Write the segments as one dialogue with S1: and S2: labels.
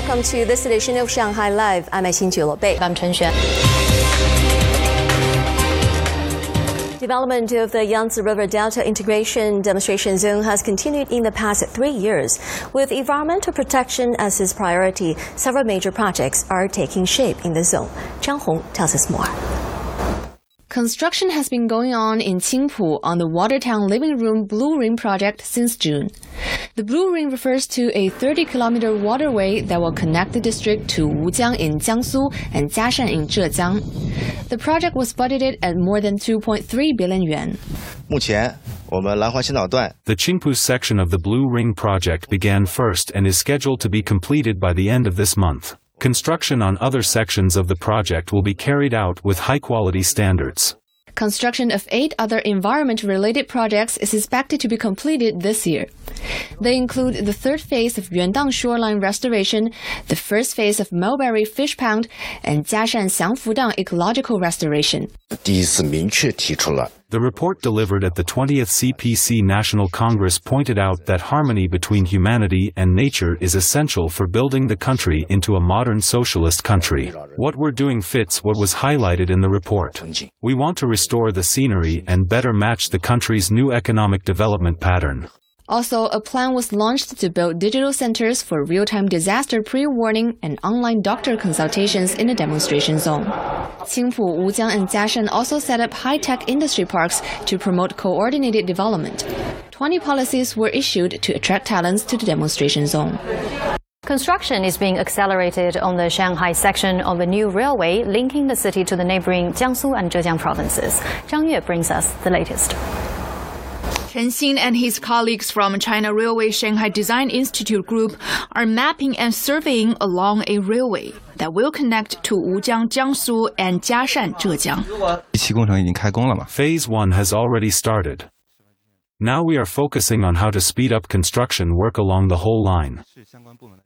S1: welcome to this edition of Shanghai Live. I'm Xin Bei.
S2: I'm Chen Xuan.
S1: Development of the Yangtze River Delta Integration Demonstration Zone has continued in the past three years. With environmental protection as its priority, several major projects are taking shape in the zone. Zhang Hong tells us more.
S2: Construction has been going on in Qingpu on the Watertown Living Room Blue Ring project since June. The Blue Ring refers to a 30 kilometer waterway that will connect the district to Wujiang in Jiangsu and Jiashan in Zhejiang. The project was budgeted at more than 2.3 billion yuan.
S3: The Qingpu section of the Blue Ring project began first and is scheduled to be completed by the end of this month. Construction on other sections of the project will be carried out with high-quality standards.
S2: Construction of eight other environment-related projects is expected to be completed this year. They include the third phase of Yuandang shoreline restoration, the first phase of Mulberry Fish Pond, and Jiashan Xiangfudang ecological restoration.
S3: The report delivered at the 20th CPC National Congress pointed out that harmony between humanity and nature is essential for building the country into a modern socialist country. What we're doing fits what was highlighted in the report. We want to restore the scenery and better match the country's new economic development pattern.
S2: Also, a plan was launched to build digital centers for real-time disaster pre-warning and online doctor consultations in the demonstration zone. Qingpu, Wujiang, and Jiashan also set up high-tech industry parks to promote coordinated development. 20 policies were issued to attract talents to the demonstration zone.
S4: Construction is being accelerated on the Shanghai section of a new railway linking the city to the neighboring Jiangsu and Zhejiang provinces. Zhang Yue brings us the latest.
S5: Chen Xin and his colleagues from China Railway Shanghai Design Institute Group are mapping and surveying along a railway that will connect to Wujiang, Jiangsu and Jiashan, Zhejiang.
S3: Phase 1 has already started. Now we are focusing on how to speed up construction work along the whole line.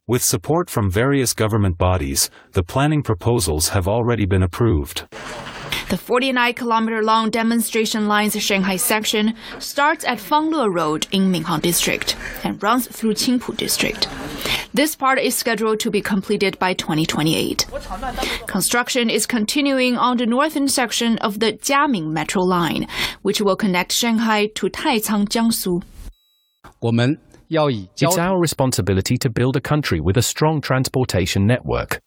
S3: With support from various government bodies, the planning proposals have already been approved.
S5: The 49 kilometer long demonstration line's Shanghai section starts at Fangle Road in Minhang District and runs through Qingpu District. This part is scheduled to be completed by 2028. Construction is continuing on the northern section of the Jiamin Metro Line, which will connect Shanghai to Taicang, Jiangsu.
S6: It's our responsibility to build a country with a strong transportation network.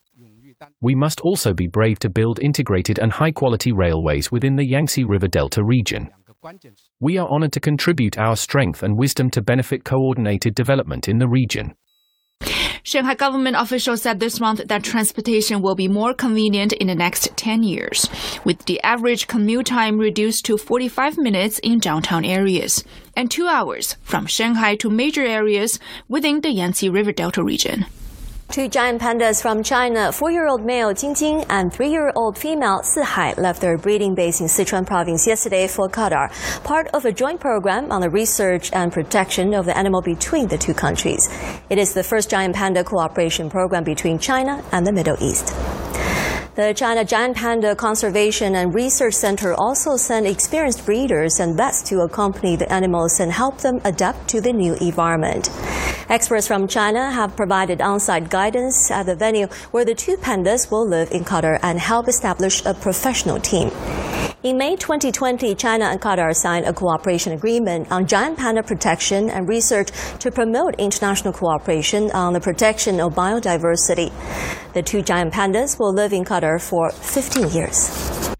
S6: We must also be brave to build integrated and high-quality railways within the Yangtze River Delta region. We are honored to contribute our strength and wisdom to benefit coordinated development in the region.
S5: Shanghai government officials said this month that transportation will be more convenient in the next 10 years, with the average commute time reduced to 45 minutes in downtown areas and 2 hours from Shanghai to major areas within the Yangtze River Delta region.
S1: Two giant pandas from China, four-year-old male Jingjing and three-year-old female Sihai left their breeding base in Sichuan province yesterday for Qatar, part of a joint program on the research and protection of the animal between the two countries. It is the first giant panda cooperation program between China and the Middle East. The China Giant Panda Conservation and Research Center also sent experienced breeders and vets to accompany the animals and help them adapt to the new environment. Experts from China have provided on-site guidance at the venue where the two pandas will live in Qatar and help establish a professional team. In May 2020, China and Qatar signed a cooperation agreement on giant panda protection and research to promote international cooperation on the protection of biodiversity. The two giant pandas will live in Qatar for 15 years.